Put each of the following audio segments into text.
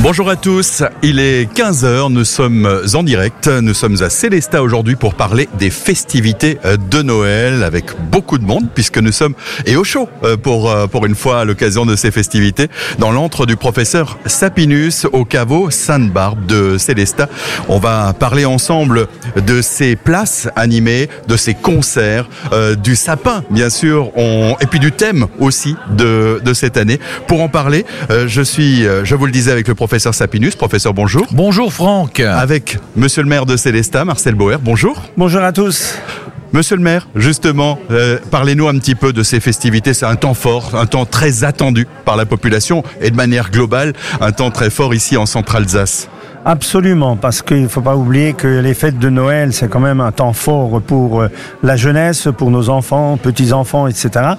Bonjour à tous, il est 15h, nous sommes en direct, nous sommes à Célestat aujourd'hui pour parler des festivités de Noël avec beaucoup de monde puisque nous sommes et au chaud euh, pour, euh, pour une fois à l'occasion de ces festivités dans l'antre du professeur Sapinus au caveau Sainte-Barbe de Célestat. On va parler ensemble de ces places animées, de ces concerts, euh, du sapin bien sûr on... et puis du thème aussi de, de cette année. Pour en parler, je suis, je vous le disais avec le professeur Sapinus. Professeur, bonjour. Bonjour Franck. Avec monsieur le maire de Célestat, Marcel Bauer. Bonjour. Bonjour à tous. Monsieur le maire, justement, euh, parlez-nous un petit peu de ces festivités. C'est un temps fort, un temps très attendu par la population et de manière globale, un temps très fort ici en Centre-Alsace. Absolument, parce qu'il ne faut pas oublier que les fêtes de Noël, c'est quand même un temps fort pour euh, la jeunesse, pour nos enfants, petits-enfants, etc.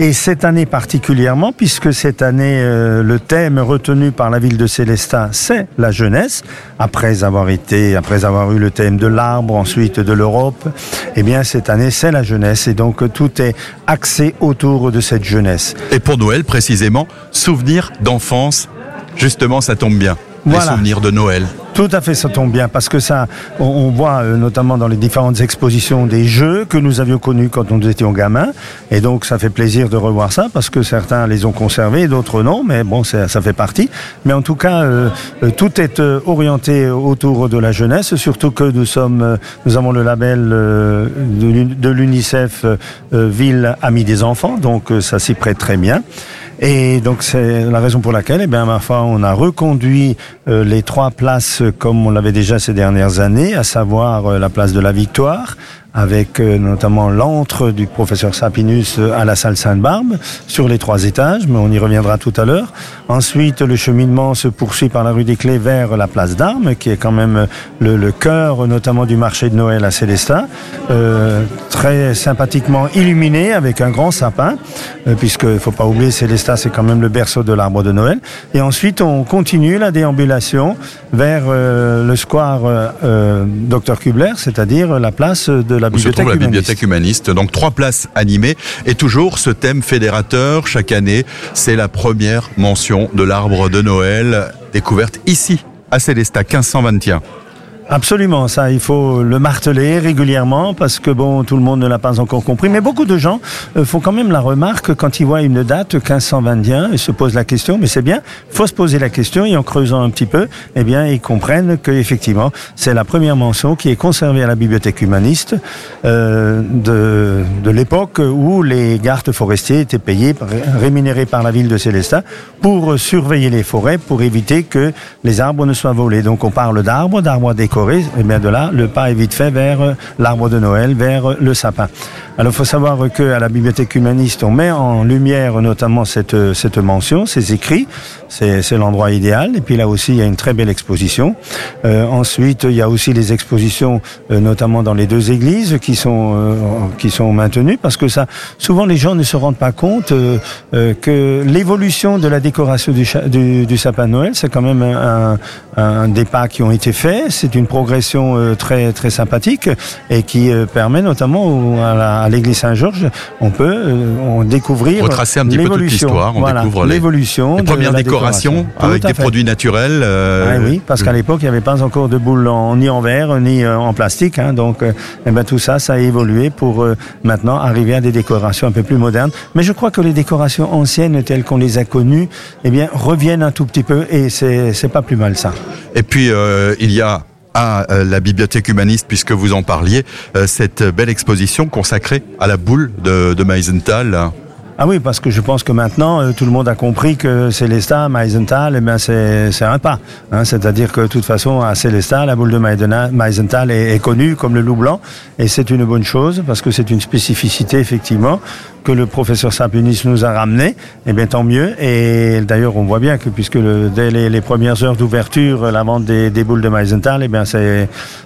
Et cette année particulièrement, puisque cette année, euh, le thème retenu par la ville de Célestat, c'est la jeunesse, après avoir été, après avoir eu le thème de l'arbre, ensuite de l'Europe, eh bien, cette année, c'est la jeunesse. Et donc, tout est axé autour de cette jeunesse. Et pour Noël, précisément, souvenir d'enfance, justement, ça tombe bien. Les souvenirs de Noël. Tout à fait, ça tombe bien parce que ça, on, voit euh, notamment dans les différentes expositions des jeux que nous avions connus quand nous étions gamins, et donc ça fait plaisir de revoir ça parce que certains les ont conservés, d'autres non, mais bon, ça, fait partie. Mais en tout cas, euh, euh, tout est orienté autour de la jeunesse, surtout que nous sommes, nous avons le label de l'UNICEF Ville Amie des enfants, donc ça s'y prête très bien. Et donc c'est la raison pour laquelle, eh bien, ma foi, on a reconduit euh, les trois places comme on l'avait déjà ces dernières années, à savoir euh, la place de la Victoire, avec euh, notamment l'antre du professeur Sapinus à la salle Sainte-Barbe, sur les trois étages, mais on y reviendra tout à l'heure. Ensuite, le cheminement se poursuit par la rue des Clés vers la place d'Armes, qui est quand même le, le cœur notamment du marché de Noël à Célestat, euh, très sympathiquement illuminé avec un grand sapin, euh, puisque il faut pas oublier Célestat, c'est quand même le berceau de l'arbre de Noël. Et ensuite, on continue la déambulation vers euh, le square euh, Dr Kubler, c'est-à-dire la place de la bibliothèque, la bibliothèque humaniste. Donc trois places animées et toujours ce thème fédérateur chaque année. C'est la première mention de l'arbre de Noël découverte ici à Célestat 1521. Absolument, ça, il faut le marteler régulièrement parce que bon, tout le monde ne l'a pas encore compris. Mais beaucoup de gens euh, font quand même la remarque quand ils voient une date 1521 et se posent la question. Mais c'est bien, faut se poser la question et en creusant un petit peu, eh bien, ils comprennent que effectivement, c'est la première mention qui est conservée à la bibliothèque humaniste euh, de, de l'époque où les gardes forestiers étaient payés, rémunérés par la ville de Célestat pour surveiller les forêts, pour éviter que les arbres ne soient volés. Donc, on parle d'arbres, d'arbres décorés et eh bien de là, le pas est vite fait vers euh, l'arbre de Noël, vers euh, le sapin. Alors, il faut savoir que à la bibliothèque humaniste, on met en lumière notamment cette, euh, cette mention, ces écrits. C'est l'endroit idéal. Et puis là aussi, il y a une très belle exposition. ensuite, il y a aussi les expositions, notamment dans les deux églises, qui sont qui sont maintenues, parce que ça, souvent les gens ne se rendent pas compte que l'évolution de la décoration du, du, sapin de Noël, c'est quand même un, un, des pas qui ont été faits. C'est une progression euh, très très sympathique et qui euh, permet notamment à l'église Saint-Georges, on peut euh, découvrir retracer un petit peu toute l'histoire, on découvre l'évolution, les, premières décorations avec des produits naturels. Ah oui, parce qu'à l'époque il n'y avait pas encore de boules ni en verre ni en plastique, hein, donc eh ben, tout ça, ça a évolué pour maintenant arriver à des décorations un peu plus modernes. Mais je crois que les décorations anciennes telles qu'on les a connues, eh bien reviennent un tout petit peu et c'est pas plus mal ça. Et puis il y a à euh, la bibliothèque humaniste, puisque vous en parliez, euh, cette belle exposition consacrée à la boule de, de. Ah oui, parce que je pense que maintenant, euh, tout le monde a compris que Célestat, Meisenthal, eh c'est un pas. Hein, C'est-à-dire que de toute façon, à Célestat, la boule de Meisenthal est connue comme le loup blanc, et c'est une bonne chose, parce que c'est une spécificité, effectivement, que le professeur Sapunis nous a ramené, eh bien tant mieux. Et d'ailleurs, on voit bien que puisque dès les, premières heures d'ouverture, la vente des, boules de Meisenthal, eh bien ça,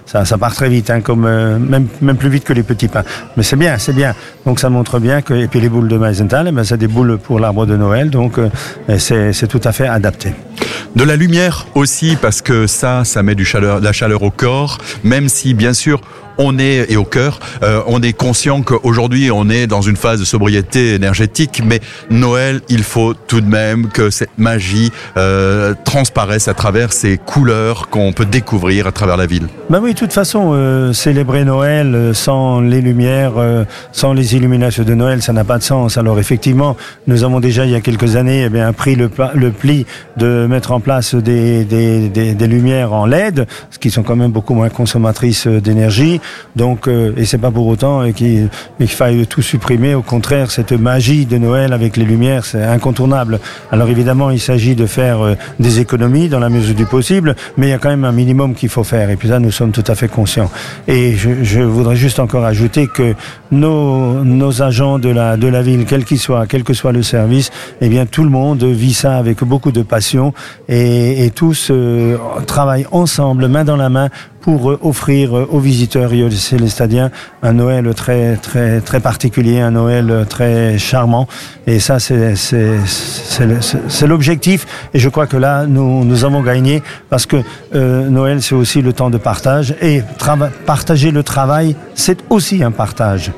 ça, part très vite, hein, comme euh, même, même plus vite que les petits pains. Mais c'est bien, c'est bien. Donc ça montre bien que et puis les boules de Meisenthal, eh c'est des boules pour l'arbre de Noël, donc euh, c'est tout à fait adapté. De la lumière aussi, parce que ça, ça met du chaleur, de la chaleur au corps, même si bien sûr on est et au cœur, euh, on est conscient qu'aujourd'hui on est dans une phase de sobriété énergétique, mais Noël, il faut tout de même que cette magie euh, transparaisse à travers ces couleurs qu'on peut découvrir à travers la ville. Ben oui, de toute façon, euh, célébrer Noël euh, sans les lumières, euh, sans les illuminations de Noël, ça n'a pas de sens. Alors effectivement, nous avons déjà il y a quelques années eh bien, pris le, pli de mettre en place des, des lumières en LED, ce qui sont quand même beaucoup moins consommatrices d'énergie. Donc, euh, et c'est pas pour autant qu'il faille tout supprimer. Au contraire, cette magie de Noël avec les lumières, c'est incontournable. Alors évidemment, il s'agit de faire euh, des économies dans la mesure du possible, mais il y a quand même un minimum qu'il faut faire. Et puis là, nous sommes tout à fait conscients. Et je, voudrais juste encore ajouter que nos, agents de la, ville, quels qu'ils soient, quel que soit le service, eh bien, tout le monde vit ça avec beaucoup de passion et, et tous euh, travaillent ensemble, main dans la main, pour euh, offrir euh, aux visiteurs et aux célestadiens un Noël très très très particulier, un Noël très charmant. Et ça, c'est c'est l'objectif. Et je crois que là, nous nous avons gagné parce que euh, Noël, c'est aussi le temps de partage et partager le travail, c'est aussi un partage.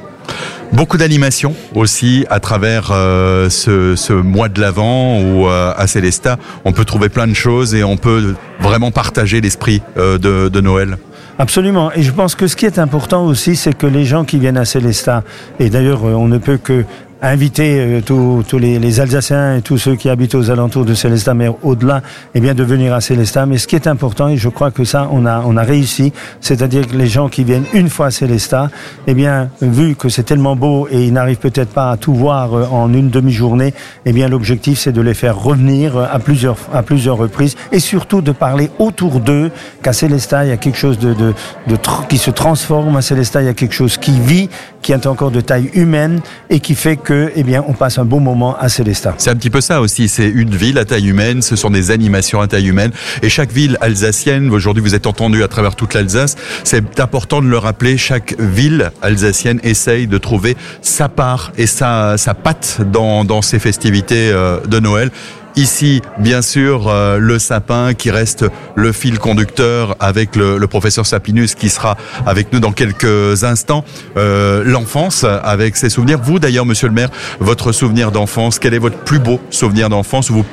Beaucoup d'animation aussi à travers euh, ce, mois de l'Avent où euh, à Célestat on peut trouver plein de choses et on peut vraiment partager l'esprit euh, de, Noël. Absolument. Et je pense que ce qui est important aussi, c'est que les gens qui viennent à Célestat, et d'ailleurs on ne peut que inviter euh, tous, les, les, Alsaciens et tous ceux qui habitent aux alentours de Célestat, mais au-delà, eh bien de venir à Célestat. Mais ce qui est important, et je crois que ça, on a, on a réussi, c'est-à-dire que les gens qui viennent une fois à Célestat, eh bien, vu que c'est tellement beau et ils n'arrivent peut-être pas à tout voir euh, en une demi-journée, eh bien, l'objectif, c'est de les faire revenir euh, à plusieurs, à plusieurs reprises et surtout de parler autour d'eux qu'à Célestat, il y a quelque chose de, de, de, qui se transforme. À Célestat, il y a quelque chose qui vit, qui est encore de taille humaine et qui fait que, eh bien, on passe un bon moment à Célestat. C'est un petit peu ça aussi. C'est une ville à taille humaine. Ce sont des animations à taille humaine. Et chaque ville alsacienne, aujourd'hui, vous êtes entendu à travers toute l'Alsace. C'est important de le rappeler. Chaque ville alsacienne essaye de trouver sa part et sa, sa patte dans, dans ces festivités euh, de Noël. Ici, bien sûr, euh, le sapin qui reste le fil conducteur avec le, le, professeur Sapinus qui sera avec nous dans quelques instants. Euh, L'enfance avec ses souvenirs. Vous, d'ailleurs, monsieur le maire, votre souvenir d'enfance, quel est votre plus beau souvenir d'enfance ou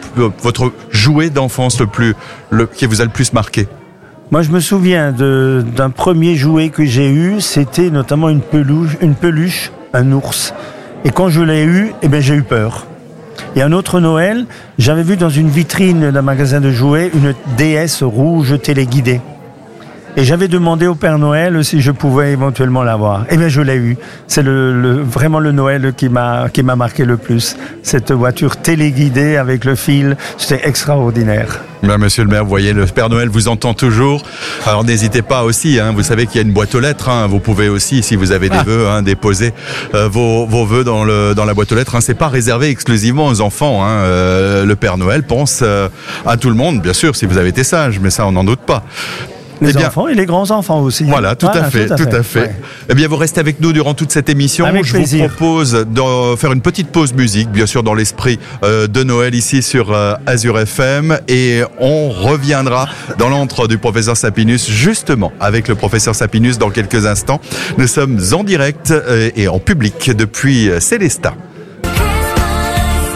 votre jouet d'enfance le plus, le, qui vous a le plus marqué? Moi, je me souviens d'un premier jouet que j'ai eu, c'était notamment une peluche, une peluche, un ours. Et quand je l'ai eu, eh bien, j'ai eu peur. Et un autre Noël, j'avais vu dans une vitrine d'un magasin de jouets une déesse rouge téléguidée. Et j'avais demandé au Père Noël si je pouvais éventuellement l'avoir. Eh bien, je l'ai eu. C'est le, le, vraiment le Noël qui m'a qui m'a marqué le plus. Cette voiture téléguidée avec le fil, c'était extraordinaire. Bien, monsieur le maire, vous voyez, le Père Noël vous entend toujours. Alors n'hésitez pas aussi, hein, vous savez qu'il y a une boîte aux lettres. Hein, vous pouvez aussi, si vous avez des ah. vœux, hein, déposer euh, vos, vos vœux dans, le, dans la boîte aux lettres. C'est pas réservé exclusivement aux enfants. Euh, le Père Noël pense euh, à tout le monde, bien sûr, si vous avez été sage, mais ça, on n'en doute pas. Les eh bien, enfants et les grands-enfants aussi. Voilà, tout voilà, à fait, tout à fait. Tout à fait. Ouais. Eh bien, vous restez avec nous durant toute cette émission. Avec Je plaisir. vous propose de faire une petite pause musique, bien sûr, dans l'esprit euh, de Noël ici sur euh, Azure FM. Et on reviendra dans l'antre du professeur Sapinus, justement, avec le professeur Sapinus dans quelques instants. Nous sommes en direct euh, et en public depuis Célestat.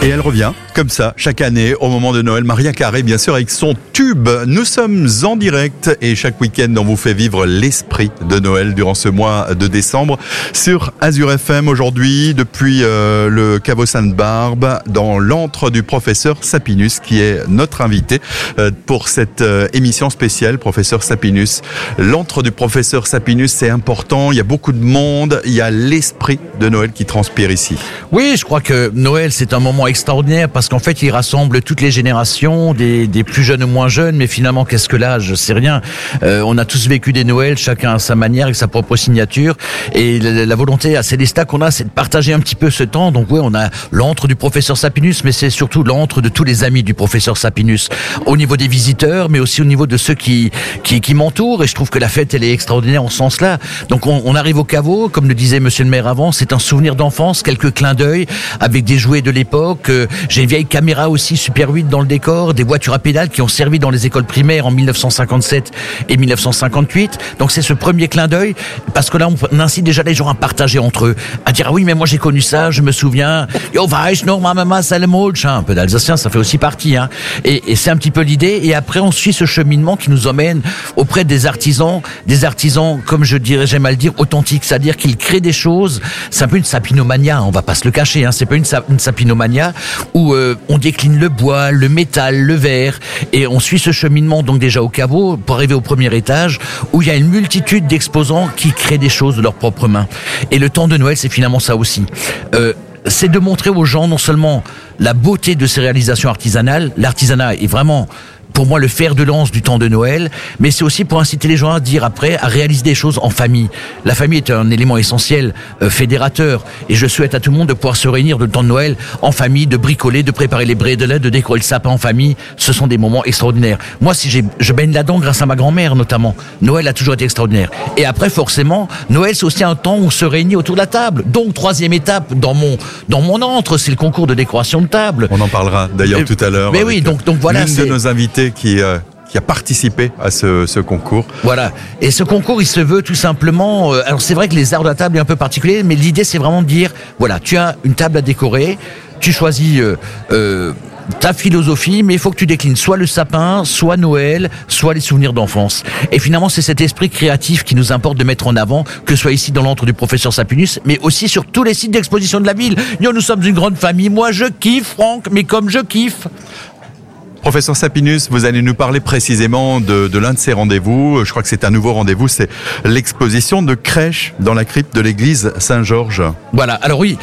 Et elle revient comme ça chaque année au moment de Noël. Maria Carré, bien sûr, avec son tube. Nous sommes en direct et chaque week-end, on vous fait vivre l'esprit de Noël durant ce mois de décembre sur Azure FM aujourd'hui depuis euh, le caveau Sainte-Barbe dans l'antre du professeur Sapinus qui est notre invité euh, pour cette euh, émission spéciale. Professeur Sapinus, l'antre du professeur Sapinus, c'est important. Il y a beaucoup de monde. Il y a l'esprit de Noël qui transpire ici. Oui, je crois que Noël, c'est un moment extraordinaire parce qu'en fait, il rassemble toutes les générations, des, plus jeunes ou moins jeunes, mais finalement, qu'est-ce que l'âge? C'est rien. Euh, on a tous vécu des Noëls, chacun à sa manière, avec sa propre signature. Et la, volonté à Célestat qu'on a, c'est de partager un petit peu ce temps. Donc oui, on a l'antre du professeur Sapinus, mais c'est surtout l'antre de tous les amis du professeur Sapinus, au niveau des visiteurs, mais aussi au niveau de ceux qui, qui, qui m'entourent. Et je trouve que la fête, elle est extraordinaire en ce sens-là. Donc on, on arrive au caveau, comme le disait monsieur le maire avant, c'est un souvenir d'enfance, quelques clins d'œil, avec des jouets de l'époque, l'époque. Euh, j'ai une vieille caméra aussi Super 8 dans le décor, des voitures à pédales qui ont servi dans les écoles primaires en 1957 et 1958. Donc c'est ce premier clin d'œil parce que là on incite déjà les gens à partager entre eux, à dire ah oui mais moi j'ai connu ça, je me souviens. Yo noch ma maman Un peu d'alsacien, ça fait aussi partie. Hein. Et, c'est un petit peu l'idée. Et après on suit ce cheminement qui nous emmène auprès des artisans, des artisans comme je dirais, j'aime à le dire, authentiques, c'est-à-dire qu'ils créent des choses. C'est un peu une sapinomania, on va pas se le cacher. Hein. C'est pas une, une sapinomania où euh, on décline le bois, le métal, le verre, et on suit ce cheminement donc déjà au caveau pour arriver au premier étage où il y a une multitude d'exposants qui créent des choses de leurs propres mains. Et le temps de Noël, c'est finalement ça aussi. Euh, c'est de montrer aux gens non seulement la beauté de ces réalisations artisanales, l'artisanat est vraiment pour moi le fer de lance du temps de Noël, mais c'est aussi pour inciter les gens à dire après, à réaliser des choses en famille. La famille est un élément essentiel, euh, fédérateur, et je souhaite à tout le monde de pouvoir se réunir le temps de Noël en famille, de bricoler, de préparer les bredela, de décorer le sapin en famille. Ce sont des moments extraordinaires. Moi, si j'ai, je baigne là-dedans grâce à ma grand-mère notamment. Noël a toujours été extraordinaire. Et après, forcément, Noël c'est aussi un temps où on se réunit autour de la table. Donc troisième étape dans mon dans mon entre, c'est le concours de décoration de table. On en parlera d'ailleurs tout à l'heure. Mais oui, donc donc voilà. L'une de nos invités qui, euh, qui a participé à ce, concours. Voilà. Et ce concours, il se veut tout simplement. Euh, alors c'est vrai que les arts de la table est un peu particulier, mais l'idée c'est vraiment de dire voilà, tu as une table à décorer, tu choisis. Euh, ta philosophie, mais il faut que tu déclines soit le sapin, soit Noël, soit les souvenirs d'enfance. Et finalement, c'est cet esprit créatif qui nous importe de mettre en avant, que ce soit ici dans l'antre du professeur Sapinus, mais aussi sur tous les sites d'exposition de la ville. Nous sommes une grande famille. Moi, je kiffe, Franck, mais comme je kiffe. Professeur Sapinus, vous allez nous parler précisément de, l'un de ces rendez-vous. Je crois que c'est un nouveau rendez-vous, c'est l'exposition de crèche dans la crypte de l'église Saint-Georges. Voilà, alors oui,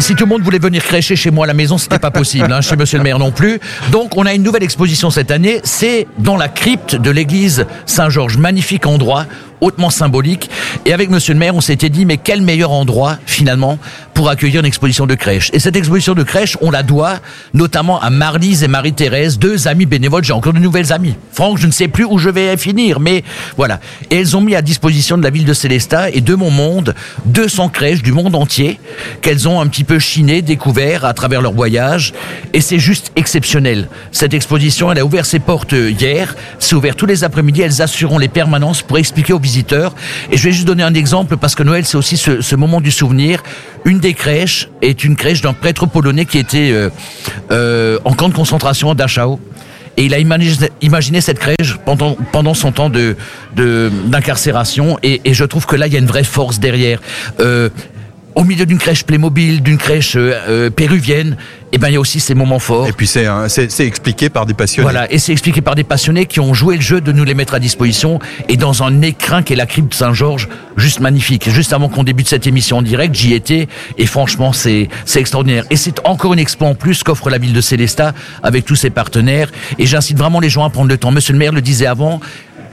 si tout le monde voulait venir crècher chez moi à la maison, c'était pas possible, hein, chez monsieur le maire non plus. Donc on a une nouvelle exposition cette année, c'est dans la crypte de l'église Saint-Georges. Magnifique endroit hautement symbolique. Et avec Monsieur le maire, on s'était dit, mais quel meilleur endroit, finalement, pour accueillir une exposition de crèche. Et cette exposition de crèche, on la doit notamment à Marlise et Marie-Thérèse, deux amis bénévoles. J'ai encore de nouvelles amies. Franck, je ne sais plus où je vais finir, mais voilà. Et elles ont mis à disposition de la ville de Célestat et de mon monde 200 crèches du monde entier qu'elles ont un petit peu chiné, découvert à travers leur voyage. Et c'est juste exceptionnel. Cette exposition, elle a ouvert ses portes hier. C'est ouvert tous les après-midi. Elles assureront les permanences pour expliquer aux Et je vais juste donner un exemple parce que Noël, c'est aussi ce, moment du souvenir. Une des crèches est une crèche d'un prêtre polonais qui était euh, euh, en camp de concentration à Dachau. Et il a imaginé, cette crèche pendant, son temps de, d'incarcération. Et, je trouve que là, il y a une vraie force derrière. Euh, au milieu d'une crèche Playmobil, d'une crèche péruvienne, eh ben il y a aussi ces moments forts. Et puis c'est c'est expliqué par des passionnés. Voilà, et c'est expliqué par des passionnés qui ont joué le jeu de nous les mettre à disposition et dans un écrin qui est la crypte Saint-Georges, juste magnifique. Juste avant qu'on débute cette émission en direct, j'y étais et franchement c'est c'est extraordinaire. Et c'est encore une expo en plus qu'offre la ville de Célestat avec tous ses partenaires. Et j'incite vraiment les gens à prendre le temps. Monsieur le maire le disait avant,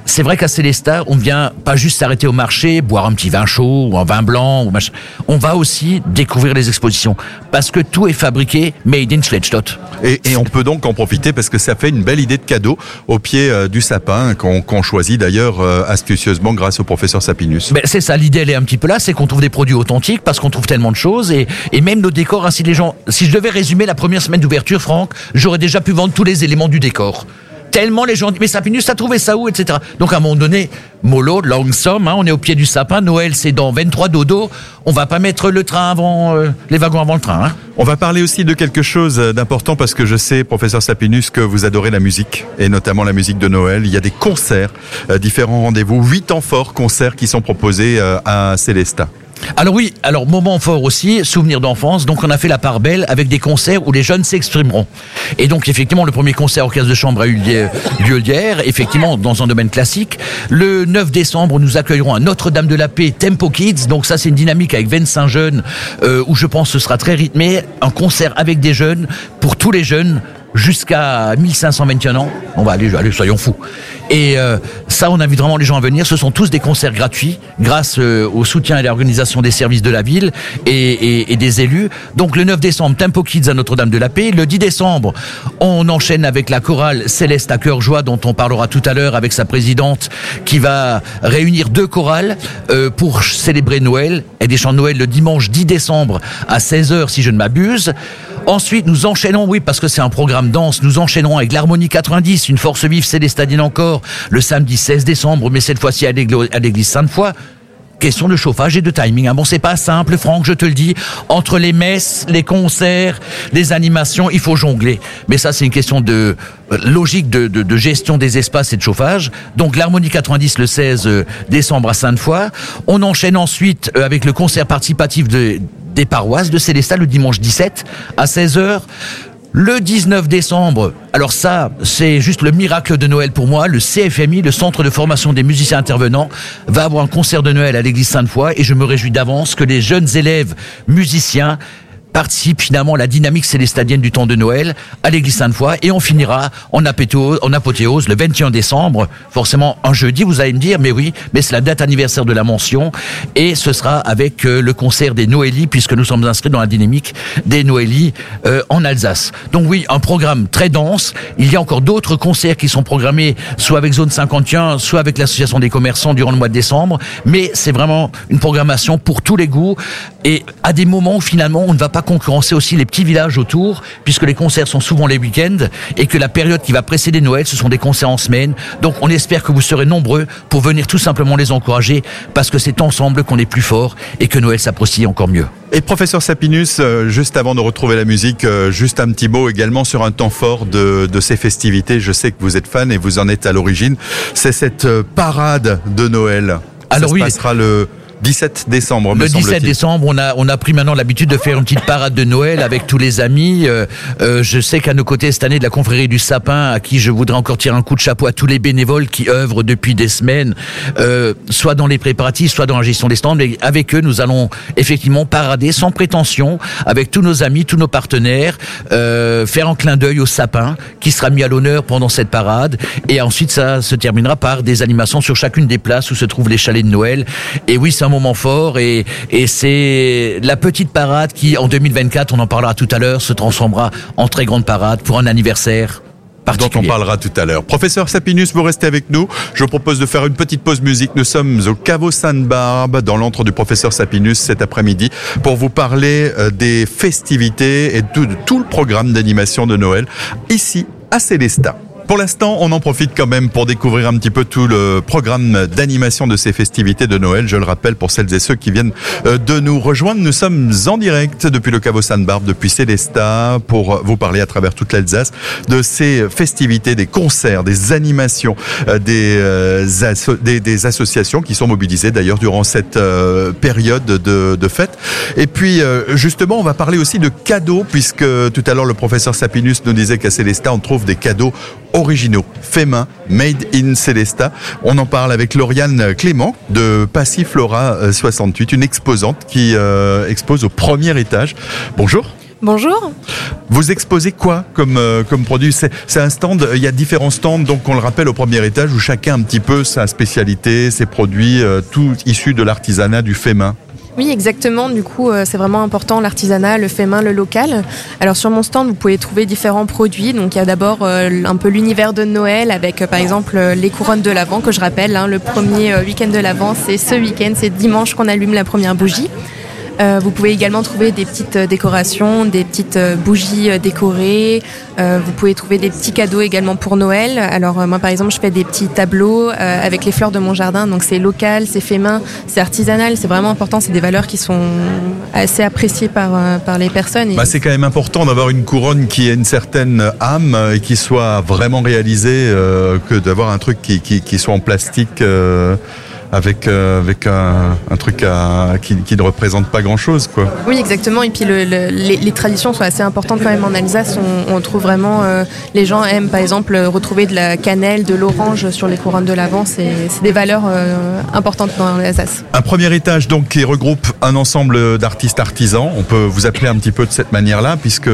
c'est vrai qu'à Célestat, on vient pas juste s'arrêter au marché, boire un petit vin chaud ou un vin blanc ou machin. On va aussi découvrir les expositions parce que tout est fabriqué made in Schlettstadt. Et, et, on peut donc en profiter parce que ça fait une belle idée de cadeau au pied euh, du sapin qu'on choisit d'ailleurs euh, astucieusement grâce au professeur Sapinus. Ben, c'est ça, l'idée elle est un petit peu là, c'est qu'on trouve des produits authentiques parce qu'on trouve tellement de choses et, et même nos décors. Ainsi les gens, si je devais résumer la première semaine d'ouverture, Franck, j'aurais déjà pu vendre tous les éléments du décor tellement les gens disent mais Sapinus t'as trouvé ça où etc donc à un moment donné mollo hein, on est au pied du sapin. Noël c'est dans 23 dodo. On va pas mettre le train avant euh, les wagons avant le train hein. on va parler aussi de quelque chose d'important parce que je sais professeur Sapinus que vous adorez la musique et notamment la musique de Noël. Il y a des concerts euh, différents rendez-vous huit temps concerts qui sont proposés euh, à Célestat alors oui, alors moment fort aussi, souvenir d'enfance. Donc on a fait la part belle avec des concerts où les jeunes s'exprimeront. Et donc effectivement, le premier concert orchestre de chambre a eu lieu hier, effectivement dans un domaine classique. Le 9 décembre, nous accueillerons à Notre-Dame de la Paix Tempo Kids. Donc ça, c'est une dynamique avec 25 jeunes euh, où je pense que ce sera très rythmé. Un concert avec des jeunes pour tous les jeunes jusqu'à 1521 ans. On va aller, allez, soyons fous. Et euh, ça, on invite vraiment les gens à venir. Ce sont tous des concerts gratuits grâce euh, au soutien et à l'organisation des services de la ville et, des élus. Donc le 9 décembre, Tempo Kids à Notre-Dame de la Paix. Le 10 décembre, on enchaîne avec la chorale Céleste à cœur joie dont on parlera tout à l'heure avec sa présidente qui va réunir deux chorales euh, pour célébrer Noël et des chants Noël le dimanche 10 décembre à 16h si je ne m'abuse. Ensuite, nous enchaînons, oui, parce que c'est un programme dense, nous enchaînerons avec l'Harmonie 90, une force vive célestadienne encore, le samedi 16 décembre, mais cette fois-ci à l'église Sainte-Foy question de chauffage et de timing. Ah bon, c'est pas simple, Franck, je te le dis. Entre les messes, les concerts, les animations, il faut jongler. Mais ça, c'est une question de euh, logique de, de, gestion des espaces et de chauffage. Donc l'Harmonie 90 le 16 euh, décembre à Sainte-Foy. On enchaîne ensuite euh, avec le concert participatif de, des paroisses de Célestat le dimanche 17 à 16h. Le 19 décembre, alors ça, c'est juste le miracle de Noël pour moi. Le CFMI, le Centre de formation des musiciens intervenants, va avoir un concert de Noël à l'église Sainte-Foy et je me réjouis d'avance que les jeunes élèves musiciens participe finalement à la dynamique célestadienne du temps de Noël à l'église Sainte-Foy et on finira en apothéose, le 21 décembre, forcément un jeudi, vous allez me dire, mais oui, mais c'est la date anniversaire de la mention et ce sera avec euh, le concert des Noélies puisque nous sommes inscrits dans la dynamique des Noélies euh, en Alsace. Donc oui, un programme très dense. Il y a encore d'autres concerts qui sont programmés soit avec Zone 51, soit avec l'association des commerçants durant le mois de décembre, mais c'est vraiment une programmation pour tous les goûts et à des moments où finalement on ne va pas concurrencer aussi les petits villages autour, puisque les concerts sont souvent les week-ends, et que la période qui va précéder Noël, ce sont des concerts en semaine. Donc on espère que vous serez nombreux pour venir tout simplement les encourager, parce que c'est ensemble qu'on est plus fort et que Noël s'apprécie encore mieux. Et professeur Sapinus, euh, juste avant de retrouver la musique, euh, juste un petit mot également sur un temps fort de, de ces festivités. Je sais que vous êtes fan et vous en êtes à l'origine. C'est cette euh, parade de Noël. Alors Ça oui, se passera le 17 décembre. Le 17 décembre, on a on a pris maintenant l'habitude de faire une petite parade de Noël avec tous les amis. Euh, euh, je sais qu'à nos côtés cette année de la confrérie du sapin, à qui je voudrais encore tirer un coup de chapeau à tous les bénévoles qui œuvrent depuis des semaines, euh, soit dans les préparatifs, soit dans la gestion des stands. Mais avec eux, nous allons effectivement parader sans prétention avec tous nos amis, tous nos partenaires, euh, faire un clin d'œil au sapin qui sera mis à l'honneur pendant cette parade. Et ensuite, ça se terminera par des animations sur chacune des places où se trouvent les chalets de Noël. Et oui, c'est un moment fort et, et c'est la petite parade qui, en 2024, on en parlera tout à l'heure, se transformera en très grande parade pour un anniversaire dont on parlera tout à l'heure. Professeur Sapinus, vous restez avec nous. Je vous propose de faire une petite pause musique. Nous sommes au Caveau Sainte-Barbe, dans l'antre du professeur Sapinus cet après-midi, pour vous parler euh, des festivités et de tout le programme d'animation de Noël ici à Célestat. Pour l'instant, on en profite quand même pour découvrir un petit peu tout le programme d'animation de ces festivités de Noël. Je le rappelle pour celles et ceux qui viennent euh, de nous rejoindre. Nous sommes en direct depuis le Caveau Sainte-Barbe, depuis Célestat, pour vous parler à travers toute l'Alsace de ces festivités, des concerts, des animations, euh, des, des, associations qui sont mobilisées d'ailleurs durant cette euh, période de, de fête. Et puis, justement, on va parler aussi de cadeaux, puisque tout à l'heure, le professeur Sapinus nous disait qu'à Célestat, on trouve des cadeaux originaux, fait main, made in Celesta. On en parle avec Lauriane Clément de Passiflora 68, une exposante qui euh, expose au premier étage. Bonjour. Bonjour. Vous exposez quoi comme, euh, comme produit? C'est un stand, il y a différents stands, donc on le rappelle au premier étage, où chacun a un petit peu sa spécialité, ses produits, euh, tout issus de l'artisanat du fait main. Oui, exactement. Du coup, euh, c'est vraiment important l'artisanat, le fait main, le local. Alors sur mon stand, vous pouvez trouver différents produits. Donc il y a d'abord euh, un peu l'univers de Noël avec euh, par exemple les couronnes de l'Avent que je rappelle. Hein, le premier week-end de l'Avent, c'est ce week-end, c'est dimanche qu'on allume la première bougie. Euh, vous pouvez également trouver des petites euh, décorations, des petites euh, bougies décorées. vous pouvez trouver des petits cadeaux également pour Noël. Alors moi par exemple je fais des petits tableaux avec les fleurs de mon jardin. Donc c'est local, c'est fait main, c'est artisanal, c'est vraiment important. C'est des valeurs qui sont assez appréciées par, par les personnes. Bah, c'est quand même important d'avoir une couronne qui ait une certaine âme et qui soit vraiment réalisée que d'avoir un truc qui, qui, qui, soit en plastique avec euh, avec un, un truc à, qui, qui, ne représente pas grand chose quoi. Oui exactement. Et puis le, le, les, les, traditions sont assez importantes quand même en Alsace. On, on trouve vraiment euh, les gens aiment par exemple retrouver de la cannelle de l'orange sur les couronnes de l'avant. C'est des valeurs euh, importantes dans l'Alsace. Un premier étage donc qui regroupe un ensemble d'artistes artisans. On peut vous appeler un petit peu de cette manière là puisque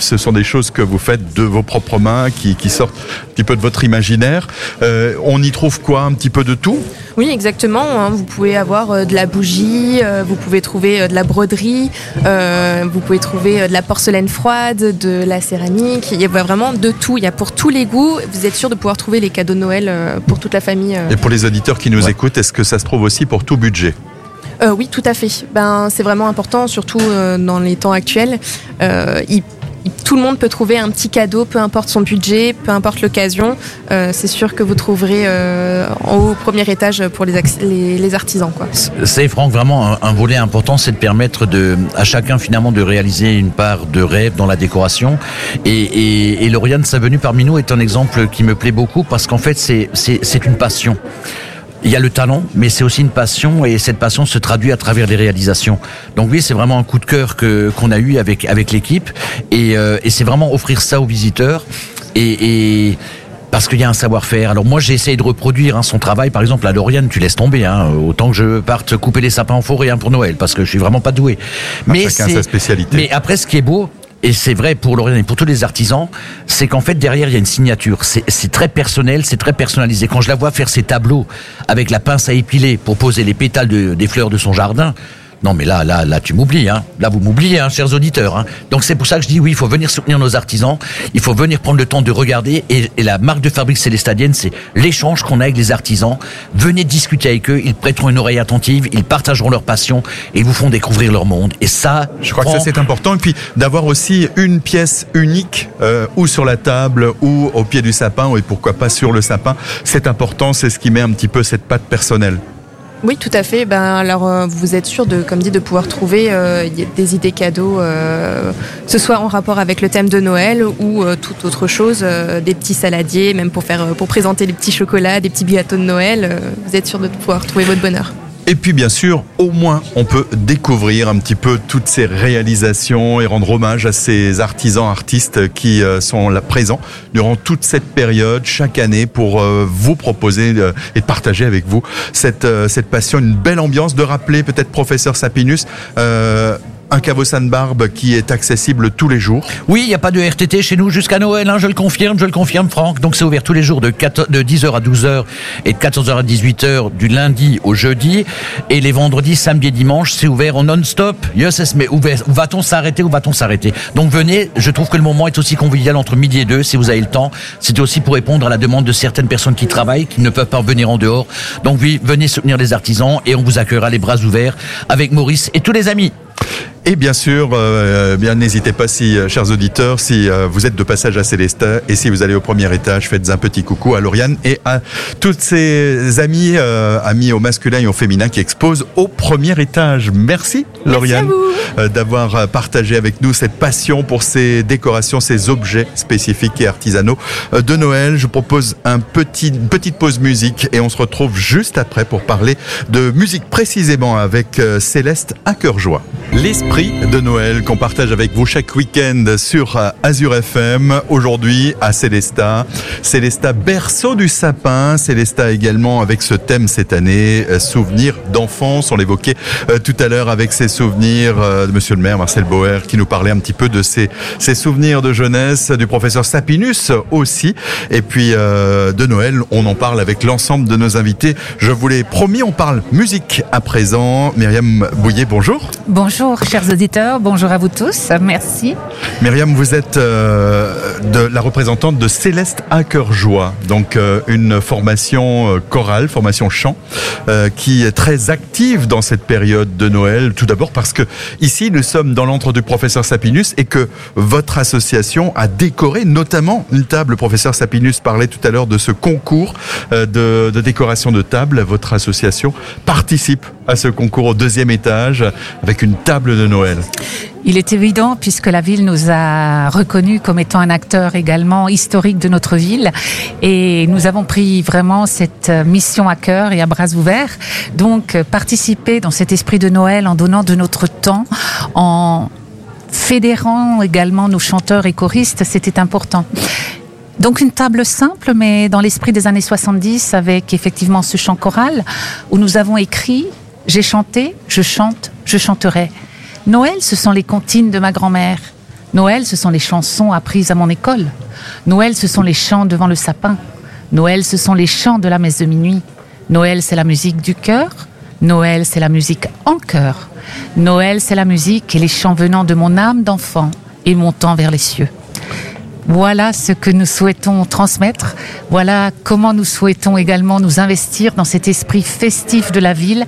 ce sont des choses que vous faites de vos propres mains qui, qui sortent un petit peu de votre imaginaire. Euh, on y trouve quoi un petit peu de tout? Oui, exactement. Hein. Vous pouvez avoir euh, de la bougie, euh, vous pouvez trouver euh, de la broderie, vous pouvez trouver de la porcelaine froide, de la céramique. Il y a vraiment de tout. Il y a pour tous les goûts. Vous êtes sûr de pouvoir trouver les cadeaux de Noël pour toute la famille. Et pour les auditeurs qui nous écoutent, est-ce que ça se trouve aussi pour tout budget? Oui, tout à fait. Ben, c'est vraiment important, surtout dans les temps actuels. il tout le monde peut trouver un petit cadeau, peu importe son budget, peu importe l'occasion. Euh, c'est sûr que vous trouverez euh, au premier étage pour les, les, les artisans. C'est Franck vraiment un, volet important, c'est de permettre à chacun finalement de réaliser une part de rêve dans la décoration. Et, et, et Lauriane parmi nous est un exemple qui me plaît beaucoup parce qu'en fait c'est une passion. Il y a le talent, mais c'est aussi une passion et cette passion se traduit à travers les réalisations. Donc oui, c'est vraiment un coup de cœur que qu'on a eu avec avec l'équipe et, euh, et c'est vraiment offrir ça aux visiteurs et, et parce qu'il y a un savoir-faire. Alors moi, j'ai essayé de reproduire hein, son travail. Par exemple, à Lauriane, tu laisses tomber. Hein, autant que je parte couper les sapins en forêt hein, pour Noël, parce que je suis vraiment pas doué. Mais chacun sa spécialité. Mais après, ce qui est beau. Et c'est vrai pour Lauriane et pour tous les artisans, c'est qu'en fait derrière il y a une signature. C'est c'est très personnel, c'est très personnalisé. Quand je la vois faire ses tableaux avec la pince à épiler pour poser les pétales de- des fleurs de son jardin, non mais là, là, là, tu m'oublies. Hein. Là, vous m'oubliez, hein, chers auditeurs. Hein. Donc c'est pour ça que je dis oui, il faut venir soutenir nos artisans. Il faut venir prendre le temps de regarder. Et, et la marque de fabrique célestadienne, c'est l'échange qu'on a avec les artisans. Venez discuter avec eux. Ils prêteront une oreille attentive. Ils partageront leur passion et ils vous font découvrir leur monde. Et ça, Je crois que ça c'est important. Et puis d'avoir aussi une pièce unique, euh, ou sur la table, ou au pied du sapin, et pourquoi pas sur le sapin. C'est important, c'est ce qui met un petit peu cette patte personnelle. Oui, tout à fait. Ben, alors, euh, vous êtes sûr de, comme dit, de pouvoir trouver euh, des idées cadeaux, euh, ce soit en rapport avec le thème de Noël ou euh, toute autre chose, euh, des petits saladiers, même pour faire, pour présenter des petits chocolats, des petits gâteaux de Noël. vous êtes sûr de pouvoir trouver votre bonheur. Et puis bien sûr, au moins, on peut découvrir un petit peu toutes ces réalisations et rendre hommage à ces artisans, artistes qui euh, sont là présents durant toute cette période, chaque année, pour euh, vous proposer euh, et partager avec vous cette, cette passion, une belle ambiance, de rappeler peut-être professeur Sapinus. euh, un caveau Barbe qui est accessible tous les jours. Oui, il n'y a pas de RTT chez nous jusqu'à Noël, hein, je le confirme, je le confirme, Franck. Donc c'est ouvert tous les jours de, 14 de 10h à 12h et de 14h à 18h du lundi au jeudi. Et les vendredis, samedi et dimanche, c'est ouvert en non-stop. Yes, mais. Où va-t-on s'arrêter Où va-t-on s'arrêter? Donc venez, je trouve que le moment est aussi convivial entre midi et deux, si vous avez le temps. C'est aussi pour répondre à la demande de certaines personnes qui travaillent, qui ne peuvent pas venir en dehors. Donc oui, venez soutenir les artisans et on vous accueillera les bras ouverts avec Maurice et tous les amis. Et bien sûr, euh, bien n'hésitez pas, si, euh, chers auditeurs, si euh, vous êtes de passage à Célestin et si vous allez au premier étage, faites un petit coucou à Lauriane et à toutes ses amies, euh, amies au masculin et au féminin qui exposent au premier étage. Merci, Lauriane, euh, d'avoir euh, partagé avec nous cette passion pour ces décorations, ces objets spécifiques et artisanaux euh, de Noël. Je propose un petit, une petite pause musique et on se retrouve juste après pour parler de musique précisément avec euh, Céleste à cœur joie. L'esprit de Noël qu'on partage avec vous chaque week-end sur euh, Azure FM. Aujourd'hui à Célesta. Célesta, berceau du sapin. Célesta également avec ce thème cette année, euh, souvenirs d'enfance. On l'évoquait euh, tout à l'heure avec ses souvenirs de Monsieur le maire Marcel Bauer qui nous parlait un petit peu de ses, ses souvenirs de jeunesse, du professeur Sapinus aussi. Et puis euh, de Noël, on en parle avec l'ensemble de nos invités. Je vous l'ai promis, on parle musique à présent. Myriam Bouillet, bonjour. Bonjour chers auditeurs, bonjour à vous tous, merci. Myriam, vous êtes euh, la représentante de Céleste à cœur joie, donc euh, une formation euh, chorale, formation chant, qui est très active dans cette période de Noël. Tout d'abord parce que ici nous sommes dans l'antre du professeur Sapinus et que votre association a décoré notamment une table. Le professeur Sapinus parlait tout à l'heure de ce concours de, de décoration de table. Votre association participe à ce concours au deuxième étage avec une table de Noël. Il est évident, puisque la ville nous a reconnus comme étant un acteur également historique de notre ville, et nous avons pris vraiment cette euh, mission à cœur et à bras ouverts. Donc, euh, participer dans cet esprit de Noël en donnant de notre temps, en fédérant également nos chanteurs et choristes, c'était important. Donc une table simple, mais dans l'esprit des années 70, avec effectivement ce chant choral, où nous avons écrit J'ai chanté, je chante, je chanterai. Noël, ce sont les comptines de ma grand-mère. Noël, ce sont les chansons apprises à mon école. Noël, ce sont les chants devant le sapin. Noël, ce sont les chants de la messe de minuit. Noël, c'est la musique du cœur. Noël, c'est la musique en cœur. Noël, c'est la musique et les chants venant de mon âme d'enfant et montant vers les cieux. Voilà ce que nous souhaitons transmettre. Voilà comment nous souhaitons également nous investir dans cet esprit festif de la ville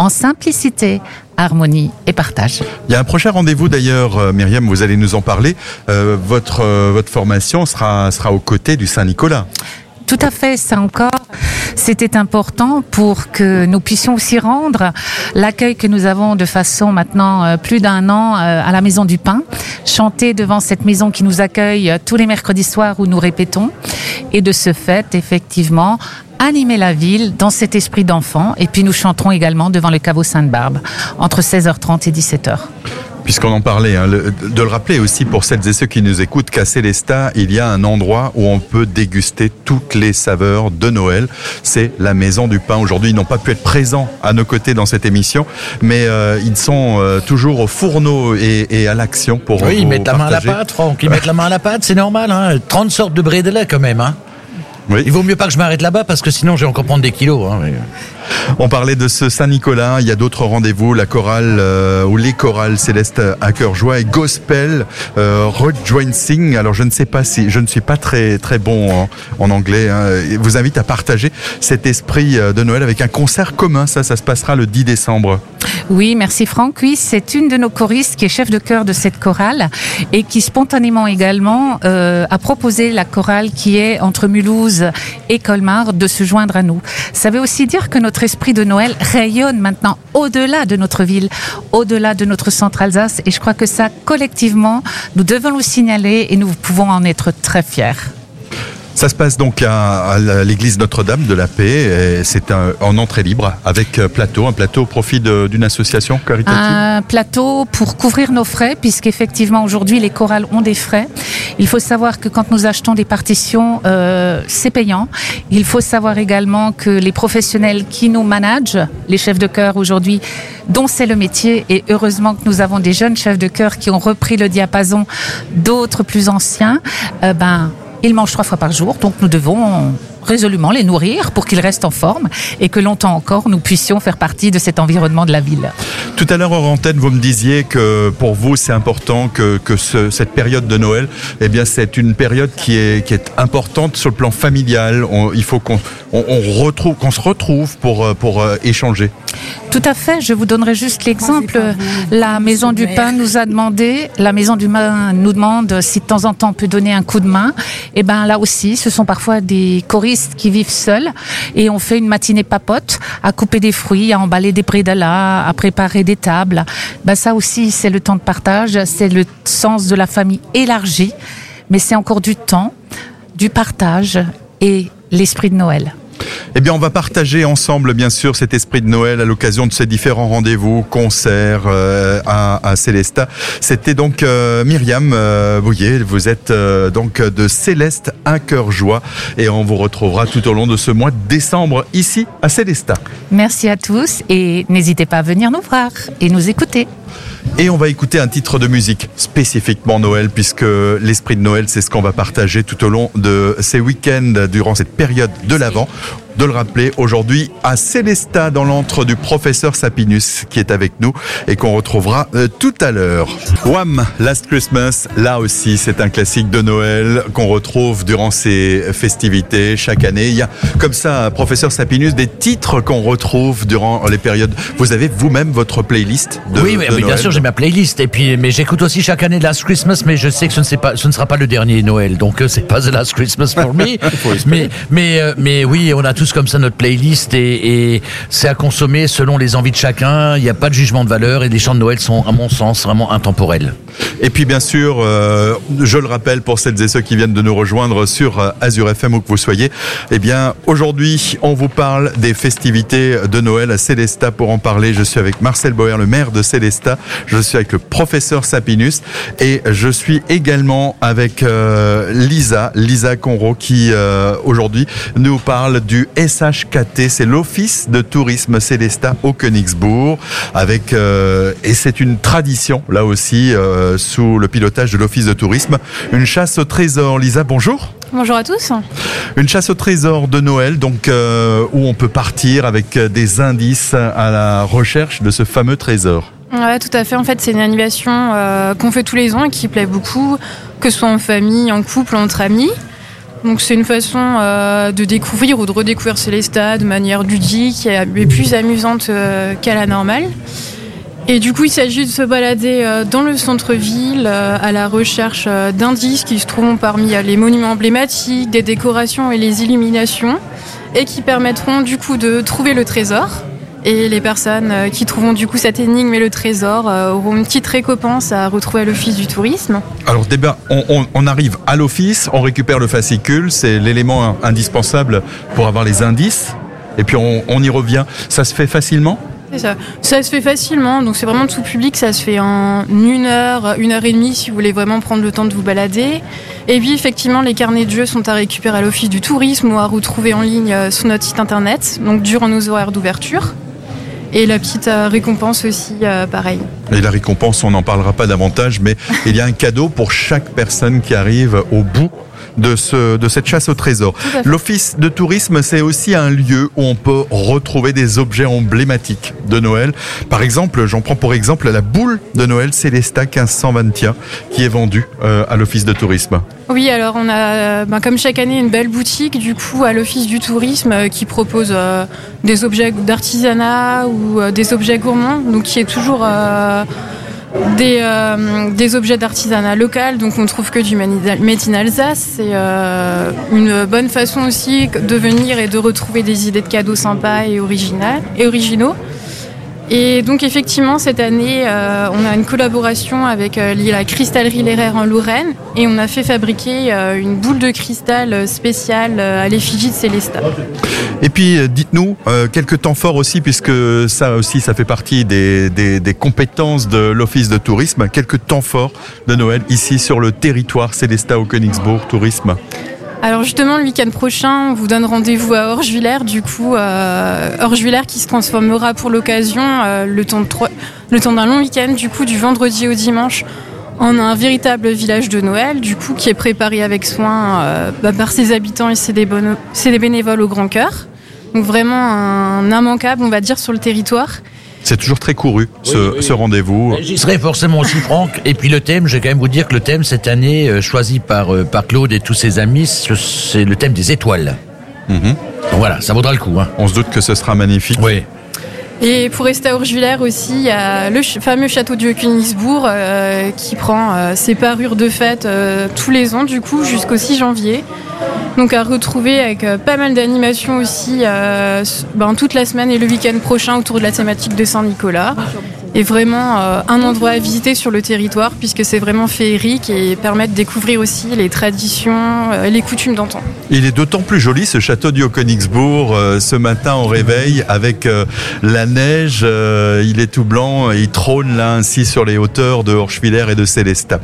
en simplicité, harmonie et partage. Il y a un prochain rendez-vous d'ailleurs, euh, Myriam, vous allez nous en parler. Euh, votre, euh, votre formation sera, sera aux côtés du Saint-Nicolas. Tout à fait, ça encore, c'était important pour que nous puissions aussi rendre l'accueil que nous avons de façon maintenant plus d'un an à la Maison du Pain, chanter devant cette maison qui nous accueille tous les mercredis soirs où nous répétons, et de ce fait, effectivement, animer la ville dans cet esprit d'enfant. Et puis nous chanterons également devant le caveau Sainte-Barbe entre 16h30 et 17h. Puisqu'on en parlait, hein, le- de le rappeler aussi pour celles et ceux qui nous écoutent qu'à Célestat, il y a un endroit où on peut déguster toutes les saveurs de Noël. C'est la Maison du Pain. Aujourd'hui, ils n'ont pas pu être présents à nos côtés dans cette émission, mais euh, ils sont euh, toujours au fourneau et, et à l'action pour Oui, ils mettent la main à la pâte, Franck. Ils mettent la main à la pâte, c'est normal. Hein. 30 sortes de brédélets quand même. Hein. Il vaut mieux pas que je m'arrête là-bas parce que sinon je vais encore prendre des kilos. Hein. Mais- On parlait de ce Saint-Nicolas, il y a d'autres rendez-vous, la chorale euh, ou les chorales célestes à cœur joie et gospel euh, rejoicing. Alors je ne sais pas si je ne suis pas très très bon en, anglais. Hein, vous invite à partager cet esprit euh, de Noël avec un concert commun. Ça, ça se passera le 10 décembre. Oui, merci Franck. Oui, c'est une de nos choristes qui est chef de chœur de cette chorale et qui spontanément également euh, a proposé la chorale qui est entre Mulhouse et Colmar de se joindre à nous. Ça veut aussi dire que notre esprit de Noël rayonne maintenant au-delà de notre ville, au-delà de notre centre Alsace et je crois que ça collectivement, nous devons le signaler et nous pouvons en être très fiers. Ça se passe donc à, l'église Notre-Dame de la Paix. C'est en entrée libre avec euh, plateau, un plateau au profit d'une association caritative. Un plateau pour couvrir nos frais, puisqu'effectivement aujourd'hui les chorales ont des frais. Il faut savoir que quand nous achetons des partitions, euh, c'est payant. Il faut savoir également que les professionnels qui nous managent, les chefs de chœur aujourd'hui, dont c'est le métier, et heureusement que nous avons des jeunes chefs de chœur qui ont repris le diapason d'autres plus anciens, euh, ben ils mangent trois fois par jour, donc nous devons résolument les nourrir pour qu'ils restent en forme et que longtemps encore nous puissions faire partie de cet environnement de la ville. Tout à l'heure, hors antenne, vous me disiez que pour vous, c'est important que, que ce- cette période de Noël, eh bien, c'est une période qui est, qui est importante sur le plan familial. Il faut qu'on se retrouve pour, pour euh, échanger. Tout à fait. Je vous donnerai juste l'exemple. La Maison du Pain nous a demandé, la Maison du Pain nous demande si de temps en temps on peut donner un coup de main. Et ben là aussi, ce sont parfois des choristes qui vivent seuls et on fait une matinée papote à couper des fruits, à emballer des prédalas, à préparer des tables. Ben ça aussi, c'est le temps de partage, c'est le sens de la famille élargie, mais c'est encore du temps, du partage et l'esprit de Noël. Eh bien, on va partager ensemble, bien sûr, cet esprit de Noël à l'occasion de ces différents rendez-vous, concerts euh, à, à Célestat. C'était donc euh, Myriam euh, Bouillet. Vous êtes euh, donc de Céleste, un cœur joie, et on vous retrouvera tout au long de ce mois de décembre ici à Célestat. Merci à tous et n'hésitez pas à venir nous voir et nous écouter. Et on va écouter un titre de musique spécifiquement Noël, puisque l'esprit de Noël, c'est ce qu'on va partager tout au long de ces week-ends, durant cette période de l'Avent. De le rappeler aujourd'hui à Célestat, dans l'antre du professeur Sapinus, qui est avec nous et qu'on retrouvera euh, tout à l'heure. Wham! Last Christmas, là aussi, c'est un classique de Noël qu'on retrouve durant ces festivités chaque année. Il y a, comme ça, professeur Sapinus, des titres qu'on retrouve durant les périodes. Vous avez vous-même votre playlist de oui, oui, de mais bien sûr, j'ai ma playlist. Et puis, mais j'écoute aussi chaque année Last Christmas, mais je sais que ce ne, sera pas, ce ne sera pas le dernier Noël. Donc, euh, c'est pas The Last Christmas pour me. mais, mais, euh, mais oui, on a tous comme ça notre playlist et, c'est à consommer selon les envies de chacun. Il n'y a pas de jugement de valeur et les chants de Noël sont, à mon sens, vraiment intemporels. Et puis bien sûr, euh, je le rappelle pour celles et ceux qui viennent de nous rejoindre sur euh, Azure FM où que vous soyez, eh bien aujourd'hui on vous parle des festivités de Noël à Célestat. Pour en parler, je suis avec Marcel Boer, le maire de Célestat. Je suis avec le professeur Sapinus et je suis également avec euh, Lisa, Lisa Conro qui aujourd'hui nous parle du SHKT, c'est l'Office de tourisme Célestat au Königsbourg, avec euh, et c'est une tradition là aussi euh, sous le pilotage de l'Office de tourisme, une chasse au trésor. Lisa, bonjour. Bonjour à tous. Une chasse au trésor de Noël, donc euh, où on peut partir avec des indices à la recherche de ce fameux trésor. Ouais, tout à fait. En fait, c'est une animation euh, qu'on fait tous les ans et qui plaît beaucoup, que ce soit en famille, en couple, entre amis. Donc c'est une façon euh, de découvrir ou de redécouvrir Célestat de manière ludique et plus amusante euh, qu'à la normale. Et du coup, il s'agit de se balader euh, dans le centre-ville à la recherche d'indices qui se trouvent parmi les monuments emblématiques, des décorations et les illuminations, et qui permettront du coup de trouver le trésor. Et les personnes euh, qui trouveront du coup cette énigme et le trésor euh, auront une petite récompense à retrouver à l'office du tourisme. Alors débat, on, arrive à l'office, on récupère le fascicule, c'est l'élément indispensable pour avoir les indices, et puis on, on y revient. Ça se fait facilement? Ça. ça. se fait facilement, donc c'est vraiment tout public, ça se fait en une heure, une heure et demie si vous voulez vraiment prendre le temps de vous balader. Et puis effectivement, les carnets de jeux sont à récupérer à l'office du tourisme ou à retrouver en ligne euh, sur notre site internet, donc durant nos horaires d'ouverture. Et la petite euh, récompense aussi, euh, pareil. Et la récompense, on n'en parlera pas davantage, mais il y a un cadeau pour chaque personne qui arrive au bout de, ce, de cette chasse au trésor. L'office de tourisme, c'est aussi un lieu où on peut retrouver des objets emblématiques de Noël. Par exemple, j'en prends pour exemple la boule de Noël Célesta 1521 qui est vendue euh, à l'office de tourisme. Oui, alors on a, ben, comme chaque année, une belle boutique du coup à l'office du tourisme euh, qui propose euh, des objets d'artisanat ou des objets gourmands, donc qui est toujours des, euh, des objets d'artisanat local, donc on trouve que du Made Alsace. C'est euh, une bonne façon aussi de venir et de retrouver des idées de cadeaux sympas et originaux. Et donc effectivement, cette année, euh, on a une collaboration avec euh, la cristallerie Leraire en Lorraine et on a fait fabriquer euh, une boule de cristal spéciale à l'effigie de Célestat. Et puis, dites-nous, quelques temps forts aussi, puisque ça aussi, ça fait partie des, des, des compétences de l'Office de tourisme, quelques temps forts de Noël ici sur le territoire Célestat au Königsbourg Tourisme. Alors justement, le week-end prochain, on vous donne rendez-vous à Orgevillers, du coup, euh, qui se transformera pour l'occasion, euh, le temps d'un long week-end, du coup, du vendredi au dimanche, en un véritable village de Noël, du coup, qui est préparé avec soin euh, bah, par ses habitants et ses, ses bénévoles au grand cœur. Donc vraiment un immanquable, on va dire, sur le territoire. C'est toujours très couru, ce, rendez-vous. J'y serai forcément aussi, Franck. Et puis le thème, je vais quand même vous dire que le thème cette année, euh, choisi par, euh, par Claude et tous ses amis, c'est le thème des étoiles. Mhm. voilà, ça vaudra le coup. Hein. On se doute que ce sera magnifique. Oui. Et pour rester à Orgevillers aussi, il y a le fameux château du Königsbourg euh, qui prend ses parures de fête tous les ans, du coup, jusqu'au 6 janvier. Donc à retrouver avec euh, pas mal d'animations aussi euh, ben, toute la semaine et le week-end prochain autour de la thématique de Saint-Nicolas est vraiment euh, un endroit à visiter sur le territoire puisque c'est vraiment féerique et permet de découvrir aussi les traditions et les coutumes d'antan. Il est d'autant plus joli ce château du Haut-Königsbourg ce matin au réveil avec la neige, il est tout blanc, il trône là ainsi sur les hauteurs de Horschwiller et de Célestat.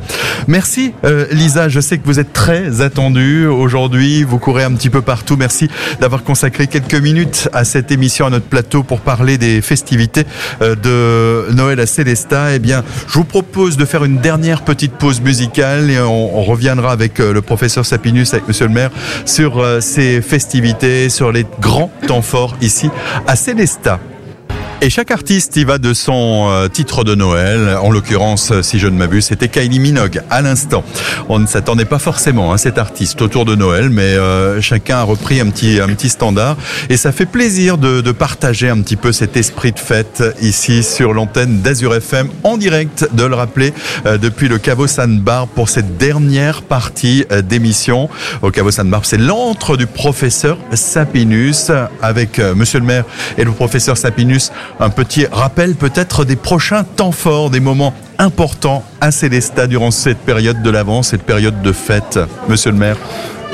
Merci Lisa, je sais que vous êtes très attendue aujourd'hui vous courez un petit peu partout. Merci d'avoir consacré quelques minutes à cette émission, à notre plateau pour parler des festivités euh, de Noël à Célestat. Eh je vous propose de faire une dernière petite pause musicale et on, reviendra avec euh, le professeur Sapinus, avec monsieur le maire, sur euh, ces festivités, sur les grands temps forts ici à Célestat. Et chaque artiste y va de son euh, titre de Noël. En l'occurrence, si je ne m'abuse, c'était Kylie Minogue à l'instant. On ne s'attendait pas forcément à cet artiste autour de Noël, mais euh, chacun a repris un petit un petit standard. Et ça fait plaisir de, de partager un petit peu cet esprit de fête ici sur l'antenne d'Azur FM en direct, de le rappeler euh, depuis le Caveau San Barbe pour cette dernière partie d'émission. Au Caveau San Barbe, c'est l'antre du professeur Sapinus avec Monsieur le maire et le professeur Sapinus un petit rappel peut-être des prochains temps forts, des moments importants. À Célestat durant cette période de l'avant, cette période de fête, monsieur le maire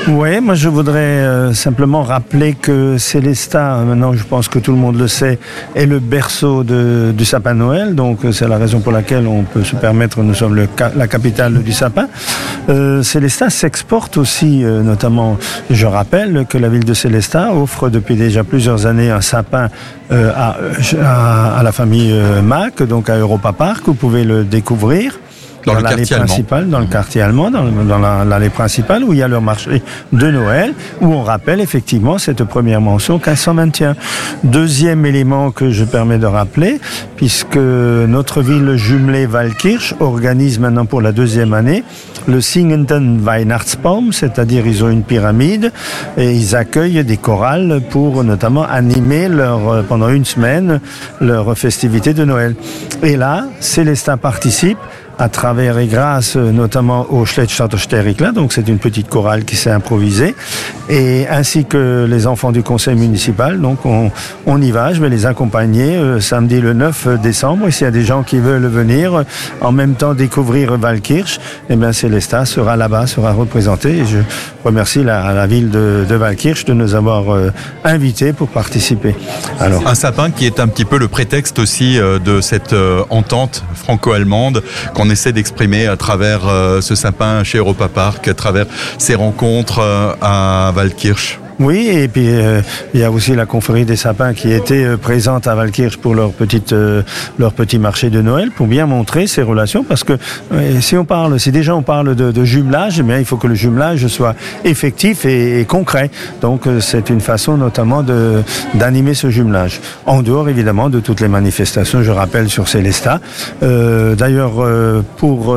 oui, moi je voudrais euh, simplement rappeler que Célestat, maintenant je pense que tout le monde le sait, est le berceau de, du sapin Noël, donc euh, c'est la raison pour laquelle on peut se permettre, nous sommes le, la capitale du sapin. Euh, Célestat s'exporte aussi, euh, notamment, je rappelle que la ville de Célestat offre depuis déjà plusieurs années un sapin à, à, à, la famille Mac, donc à Europa Park, vous pouvez le découvrir dans, l'allée principale, dans le quartier allemand, dans, l'allée principale où il y a leur marché de Noël, où on rappelle effectivement cette première mention 1521. Deuxième élément que je permets de rappeler, puisque notre ville jumelée Valkirch organise maintenant pour la deuxième année le Singenten Weihnachtsbaum, c'est-à-dire ils ont une pyramide et ils accueillent des chorales pour notamment animer leur, pendant une semaine leur festivité de Noël. Et là, Célestin participe à travers et grâce notamment au là donc c'est une petite chorale qui s'est improvisée, et ainsi que les enfants du conseil municipal, donc on, on y va, je vais les accompagner euh, samedi le 9 décembre, et s'il y a des gens qui veulent venir en même temps découvrir Valkirch, eh bien Célesta sera là-bas, sera représenté, et je remercie la, la ville de, de Valkirch de nous avoir euh, invités pour participer. Alors. Un sapin qui est un petit peu le prétexte aussi euh, de cette euh, entente franco-allemande essaie d'exprimer à travers euh, ce sapin chez Europa Park, à travers ces rencontres euh, à Waldkirch. Oui, et puis euh, il y a aussi la confrérie des sapins qui était euh, présente à Valkirch pour leur petite euh, leur petit marché de Noël pour bien montrer ces relations parce que si on parle si déjà on parle de, jumelage, eh il faut que le jumelage soit effectif et, et concret. Donc c'est une façon notamment d'animer ce jumelage. En dehors évidemment de toutes les manifestations, je rappelle sur Célesta. Euh, D'ailleurs pour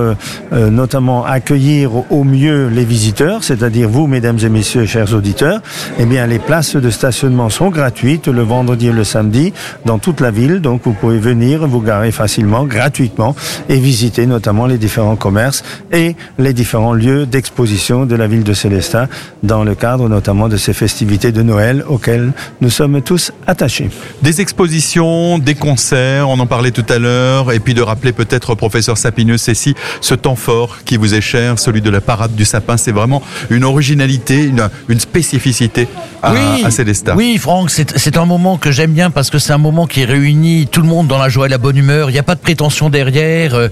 notamment accueillir au mieux les visiteurs, c'est-à-dire vous mesdames et messieurs chers auditeurs, eh les places de stationnement sont gratuites le vendredi et le samedi dans toute la ville. Donc, vous pouvez venir vous garer facilement, gratuitement et visiter notamment les différents commerces et les différents lieux d'exposition de la ville de Célestin dans le cadre notamment de ces festivités de Noël auxquelles nous sommes tous attachés. Des expositions, des concerts, on en parlait tout à l'heure, et puis de rappeler peut-être, professeur Sapineux, Cécile, ce temps fort qui vous est cher, celui de la parade du sapin. C'est vraiment une originalité, une spécificité à, oui, à Célestat. Oui, Franck, c'est un moment que j'aime bien parce que c'est un moment qui réunit tout le monde dans la joie et la bonne humeur. Il n'y a pas de prétention derrière. Euh,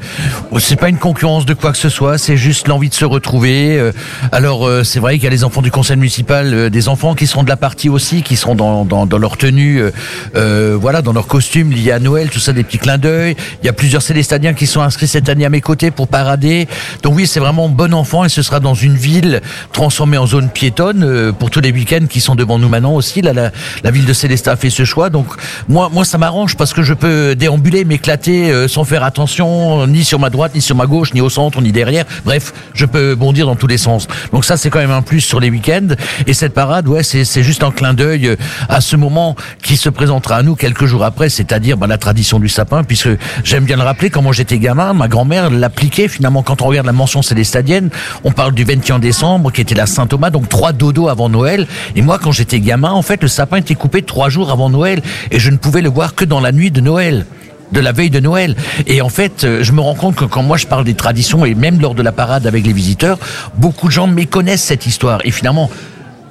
c'est pas une concurrence de quoi que ce soit. C'est juste l'envie de se retrouver. Euh, alors, euh, c'est vrai qu'il y a les enfants du conseil municipal, euh, des enfants qui seront de la partie aussi, qui seront dans, dans, dans leur tenue, voilà, dans leur costume lié à Noël, tout ça, des petits clins d'œil. Il y a plusieurs Célestadiens qui sont inscrits cette année à mes côtés pour parader. Donc oui, c'est vraiment bon enfant et ce sera dans une ville transformée en zone piétonne pour tous les week-ends qui sont devant nous maintenant aussi. Là, la, la ville de Célestat a fait ce choix. Donc moi, moi, ça m'arrange parce que je peux déambuler, m'éclater euh, sans faire attention ni sur ma droite, ni sur ma gauche, ni au centre, ni derrière. Bref, je peux bondir dans tous les sens. Donc ça, c'est quand même un plus sur les week-ends. Et cette parade, ouais, c'est juste un clin d'œil euh, à ce moment qui se présentera à nous quelques jours après, c'est-à-dire bah, la tradition du sapin, puisque j'aime bien le rappeler, quand moi j'étais gamin, ma grand-mère l'appliquait finalement quand on regarde la mention célestadienne, on parle du 21 décembre qui était la Saint-Thomas, donc trois dodos avant Noël. Et moi, quand j'étais gamin, en fait, le sapin était coupé trois jours avant Noël et je ne pouvais le voir que dans la nuit de Noël de la veille de Noël. Et en fait, euh, je me rends compte que quand moi je parle des traditions et même lors de la parade avec les visiteurs, beaucoup de gens méconnaissent cette histoire. Et finalement,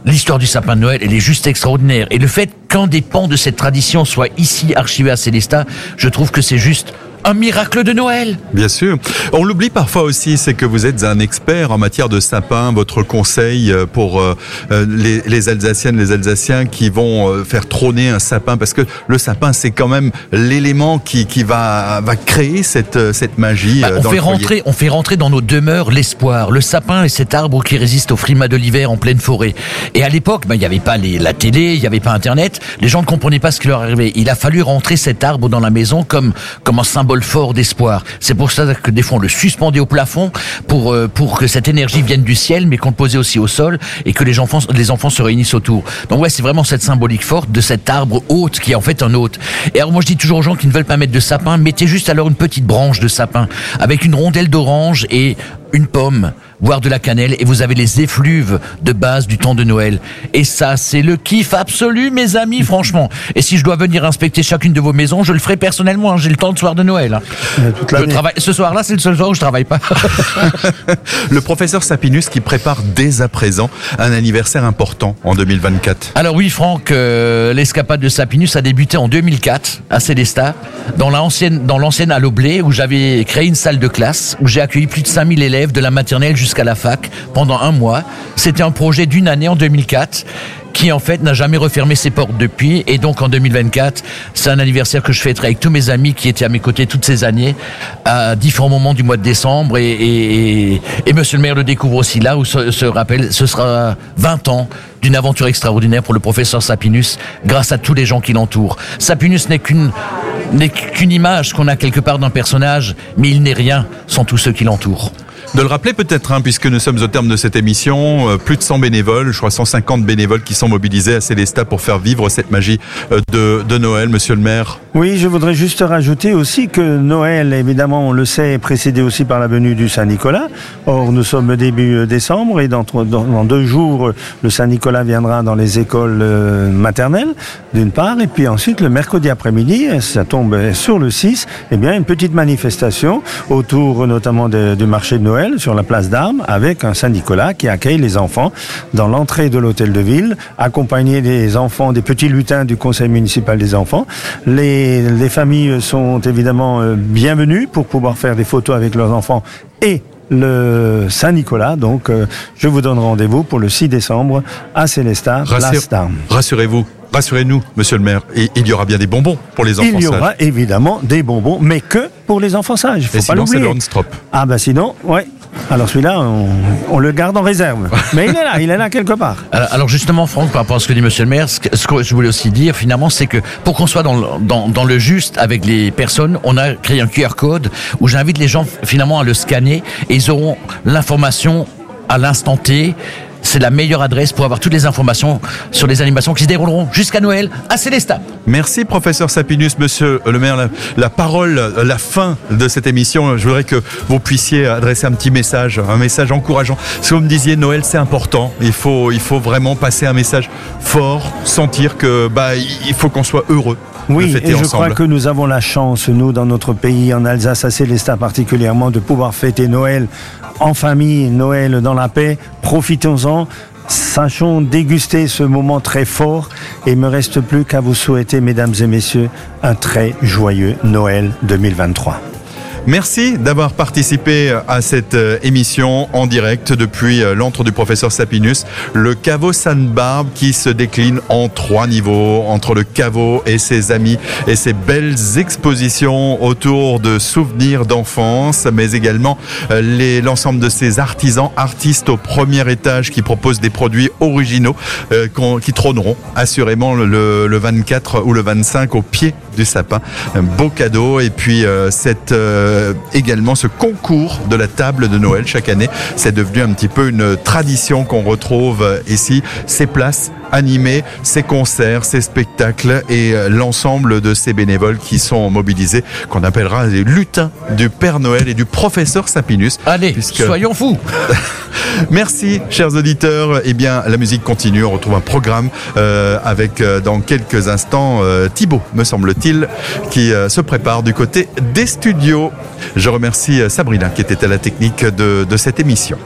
L'histoire du sapin de Noël, elle est juste extraordinaire. Et le fait qu'un des pans de cette tradition soit ici archivé à Célestat, je trouve que c'est juste un miracle de Noël. Bien sûr. On l'oublie parfois aussi, c'est que vous êtes un expert en matière de sapin. Votre conseil euh, pour euh, euh, les, les Alsaciennes, les Alsaciens qui vont faire trôner un sapin, parce que le sapin, c'est quand même l'élément qui, qui va, va créer cette, cette magie Bah, on dans fait le rentrer, on fait rentrer dans nos demeures l'espoir. Le sapin est cet arbre qui résiste au frimas de l'hiver en pleine forêt. Et à l'époque, bah, il n'y avait pas les, la télé, il n'y avait pas Internet. Les gens ne comprenaient pas ce qui leur arrivait. Il a fallu rentrer cet arbre dans la maison comme comme un symbole fort d'espoir. C'est pour ça que des fois on le suspendait au plafond pour euh, pour que cette énergie vienne du ciel, mais qu'on le posait aussi au sol et que les enfants les enfants se réunissent autour. Donc ouais, c'est vraiment cette symbolique forte de cet arbre hôte qui est en fait un hôte. Et alors moi je dis toujours aux gens qui ne veulent pas mettre de sapin, mettez juste alors une petite branche de sapin avec une rondelle d'orange et une pomme, voire de la cannelle, et vous avez les effluves de base du temps de Noël. Et ça, c'est le kiff absolu, mes amis, franchement. Et si je dois venir inspecter chacune de vos maisons, je le ferai personnellement. hein. J'ai le temps de soir de Noël. hein. Euh, toute Je travaille. Ce soir-là, c'est le seul soir où je travaille pas. Le professeur Sapinus qui prépare dès à présent un anniversaire important en 2024. Alors oui, Franck, euh, l'escapade de Sapinus a débuté en 2004 à Célestat, dans l'ancienne dans l'ancienne à l'Oblé, où j'avais créé une salle de classe, où j'ai accueilli plus de 5000 élèves de la maternelle jusqu'à la fac pendant un mois. C'était un projet d'une année en 2004 qui en fait n'a jamais refermé ses portes depuis et donc en 2024 c'est un anniversaire que je fêterai avec tous mes amis qui étaient à mes côtés toutes ces années à différents moments du mois de décembre et, et, monsieur le maire le découvre aussi là où se, se rappelle ce sera 20 ans d'une aventure extraordinaire pour le professeur Sapinus grâce à tous les gens qui l'entourent. Sapinus n'est qu'une n'est qu'une image qu'on a quelque part d'un personnage mais il n'est rien sans tous ceux qui l'entourent. De le rappeler peut-être, hein, puisque nous sommes au terme de cette émission. Euh, plus de 100 bénévoles, je crois 150 bénévoles qui sont mobilisés à Célestat pour faire vivre cette magie euh, de, Noël, monsieur le maire. Oui, je voudrais juste rajouter aussi que Noël, évidemment, on le sait, est précédé aussi par la venue du Saint-Nicolas. Or, nous sommes début euh, décembre et dans, deux jours, le Saint-Nicolas viendra dans les écoles maternelles, d'une part, et puis ensuite, le mercredi après-midi, ça tombe sur le 6, eh bien, une petite manifestation autour notamment du marché de Noël sur la place d'Armes avec un Saint-Nicolas qui accueille les enfants dans l'entrée de l'hôtel de ville, accompagné des enfants, des petits lutins du conseil municipal des enfants. Les, les familles sont évidemment euh, bienvenues pour pouvoir faire des photos avec leurs enfants et le Saint-Nicolas. Donc, euh, je vous donne rendez-vous pour le 6 décembre à Célestat, Rassure- place d'Armes. Rassurez-vous, rassurez-nous, monsieur le maire, et il y aura bien des bonbons pour les enfants Il y sages. aura évidemment des bonbons, mais que pour les enfants sages. Il faut Et pas sinon, c'est l'oublier. le Hornstrop. Ah bah sinon, ouais. Alors celui-là, on, on le garde en réserve. Mais il est là, il est là quelque part. Alors alors justement, Franck, par rapport à ce que dit Monsieur le maire, ce que, ce que je voulais aussi dire finalement, c'est que pour qu'on soit dans le, dans, dans le juste avec les personnes, on a créé un QR code où j'invite les gens finalement à le scanner et ils auront l'information à l'instant T. C'est la meilleure adresse pour avoir toutes les informations sur les animations qui se dérouleront jusqu'à Noël à Célestat. Merci professeur Sapinus, monsieur le maire. La, parole, la fin de cette émission, je voudrais que vous puissiez adresser un petit message, un message encourageant. Si vous me disiez Noël, c'est important. Il faut, il faut vraiment passer un message fort, sentir que bah il faut qu'on soit heureux Oui, fêter et je crois que nous avons la chance, nous, dans notre pays, en Alsace, à Célestat particulièrement, de pouvoir fêter Noël en famille, Noël dans la paix. Profitons-en. Sachons déguster ce moment très fort et il me reste plus qu'à vous souhaiter, mesdames et messieurs, un très joyeux Noël 2023. Merci d'avoir participé à cette euh, émission en direct depuis euh, l'antre du professeur Sapinus, le caveau Sainte-Barbe qui se décline en trois niveaux entre le caveau et ses amis et ses belles expositions autour de souvenirs d'enfance, mais également euh, l'ensemble de ses artisans, artistes au premier étage qui proposent des produits originaux qui trôneront assurément le, le 24 ou le 25 au pied du sapin. Un beau cadeau et puis cette, également ce concours de la table de Noël chaque année. C'est devenu un petit peu une tradition qu'on retrouve euh, ici. Ces places animées, ces concerts, ces spectacles et euh, l'ensemble de ces bénévoles qui sont mobilisés, qu'on appellera les lutins du Père Noël et du professeur Sapinus. Allez, Puisque- soyons fous. Merci, chers auditeurs. Eh bien, la musique continue. On retrouve un programme euh, avec, euh, dans quelques instants, euh, Thibaut, me semble-t-il, qui se prépare du côté des studios. Je remercie Sabrina, qui était à la technique de, de cette émission.